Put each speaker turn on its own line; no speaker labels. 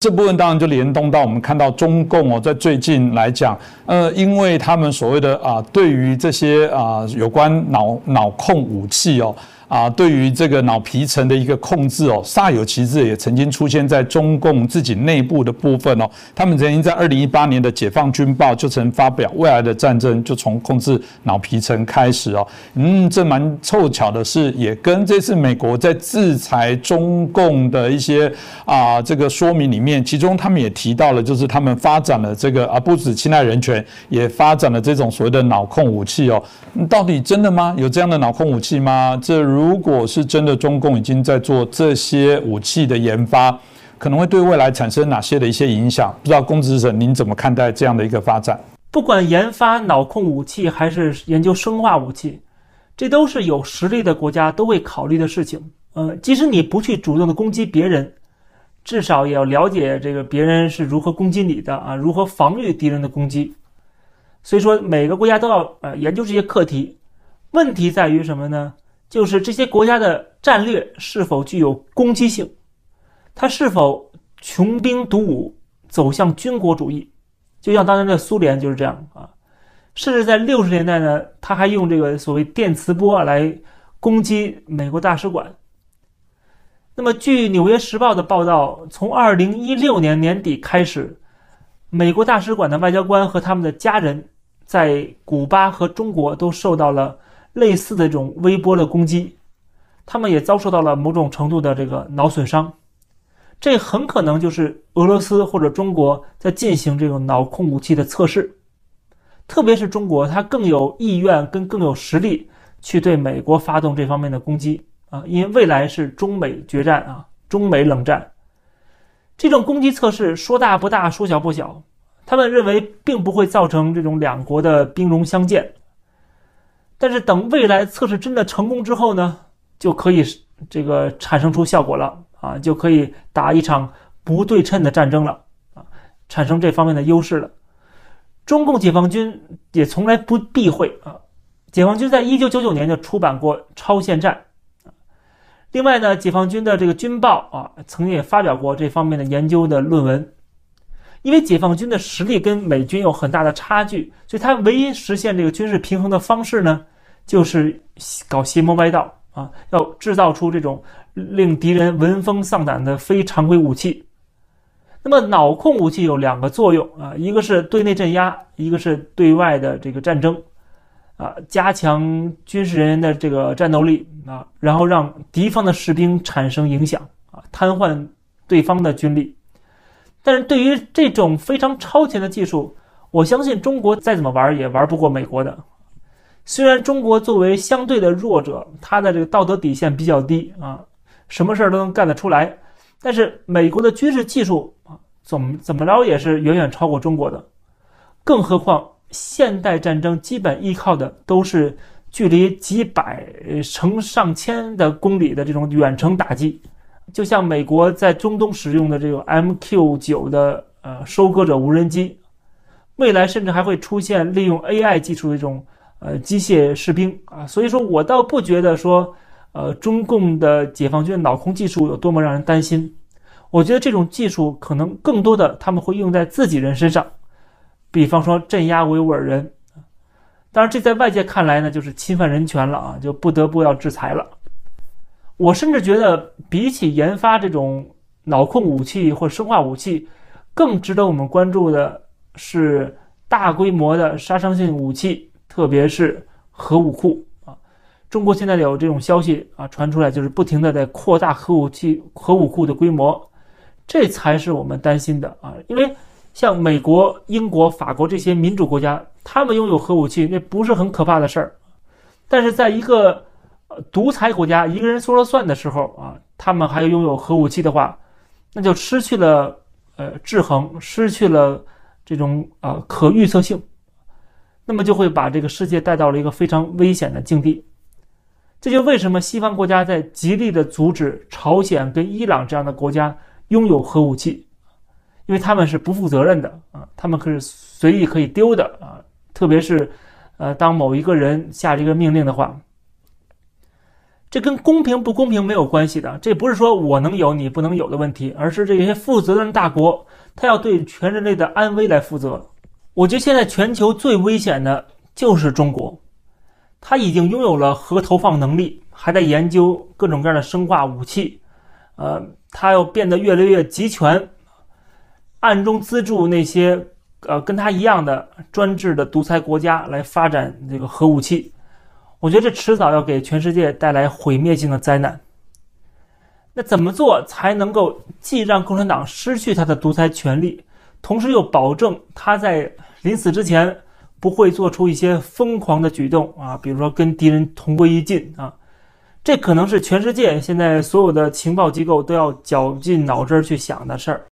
这部分当然就联动到我们看到中共哦，在最近来讲，呃，因为他们所谓的啊，对于这些啊有关脑脑控武器哦。啊，对于这个脑皮层的一个控制哦，煞有其事，也曾经出现在中共自己内部的部分哦。他们曾经在二零一八年的《解放军报》就曾发表，未来的战争就从控制脑皮层开始哦。嗯，这蛮凑巧的是，也跟这次美国在制裁中共的一些啊这个说明里面，其中他们也提到了，就是他们发展了这个啊不止侵害人权，也发展了这种所谓的脑控武器哦。到底真的吗？有这样的脑控武器吗？这如果是真的，中共已经在做这些武器的研发，可能会对未来产生哪些的一些影响？不知道公子者您怎么看待这样的一个发展？
不管研发脑控武器还是研究生化武器，这都是有实力的国家都会考虑的事情。呃，即使你不去主动的攻击别人，至少也要了解这个别人是如何攻击你的啊，如何防御敌人的攻击。所以说，每个国家都要呃研究这些课题。问题在于什么呢？就是这些国家的战略是否具有攻击性，它是否穷兵黩武走向军国主义，就像当年的苏联就是这样啊。甚至在六十年代呢，他还用这个所谓电磁波来攻击美国大使馆。那么，据《纽约时报》的报道，从二零一六年年底开始，美国大使馆的外交官和他们的家人在古巴和中国都受到了。类似的这种微波的攻击，他们也遭受到了某种程度的这个脑损伤，这很可能就是俄罗斯或者中国在进行这种脑控武器的测试，特别是中国，它更有意愿跟更有实力去对美国发动这方面的攻击啊，因为未来是中美决战啊，中美冷战，这种攻击测试说大不大，说小不小，他们认为并不会造成这种两国的兵戎相见。但是等未来测试真的成功之后呢，就可以这个产生出效果了啊，就可以打一场不对称的战争了啊，产生这方面的优势了。中共解放军也从来不避讳啊，解放军在一九九九年就出版过《超限战》啊，另外呢，解放军的这个军报啊，曾经也发表过这方面的研究的论文。因为解放军的实力跟美军有很大的差距，所以他唯一实现这个军事平衡的方式呢，就是搞邪魔歪道啊，要制造出这种令敌人闻风丧胆的非常规武器。那么脑控武器有两个作用啊，一个是对内镇压，一个是对外的这个战争，啊，加强军事人员的这个战斗力啊，然后让敌方的士兵产生影响啊，瘫痪对方的军力。但是对于这种非常超前的技术，我相信中国再怎么玩也玩不过美国的。虽然中国作为相对的弱者，他的这个道德底线比较低啊，什么事儿都能干得出来。但是美国的军事技术啊，怎么怎么着也是远远超过中国的。更何况现代战争基本依靠的都是距离几百乘上千的公里的这种远程打击。就像美国在中东使用的这个 MQ 九的呃收割者无人机，未来甚至还会出现利用 AI 技术的这种呃机械士兵啊，所以说我倒不觉得说呃中共的解放军脑控技术有多么让人担心，我觉得这种技术可能更多的他们会用在自己人身上，比方说镇压维吾尔人，当然这在外界看来呢就是侵犯人权了啊，就不得不要制裁了。我甚至觉得，比起研发这种脑控武器或生化武器，更值得我们关注的是大规模的杀伤性武器，特别是核武库啊。中国现在有这种消息啊传出来，就是不停的在扩大核武器、核武库的规模，这才是我们担心的啊。因为像美国、英国、法国这些民主国家，他们拥有核武器，那不是很可怕的事儿，但是在一个独裁国家一个人说了算的时候啊，他们还拥有核武器的话，那就失去了呃制衡，失去了这种啊可预测性，那么就会把这个世界带到了一个非常危险的境地。这就为什么西方国家在极力的阻止朝鲜跟伊朗这样的国家拥有核武器，因为他们是不负责任的啊，他们可是随意可以丢的啊，特别是呃当某一个人下这个命令的话。这跟公平不公平没有关系的，这不是说我能有你不能有的问题，而是这些负责任大国，他要对全人类的安危来负责。我觉得现在全球最危险的就是中国，他已经拥有了核投放能力，还在研究各种各样的生化武器，呃，他要变得越来越集权，暗中资助那些呃跟他一样的专制的独裁国家来发展这个核武器。我觉得这迟早要给全世界带来毁灭性的灾难。那怎么做才能够既让共产党失去他的独裁权利，同时又保证他在临死之前不会做出一些疯狂的举动啊？比如说跟敌人同归于尽啊？这可能是全世界现在所有的情报机构都要绞尽脑汁去想的事儿。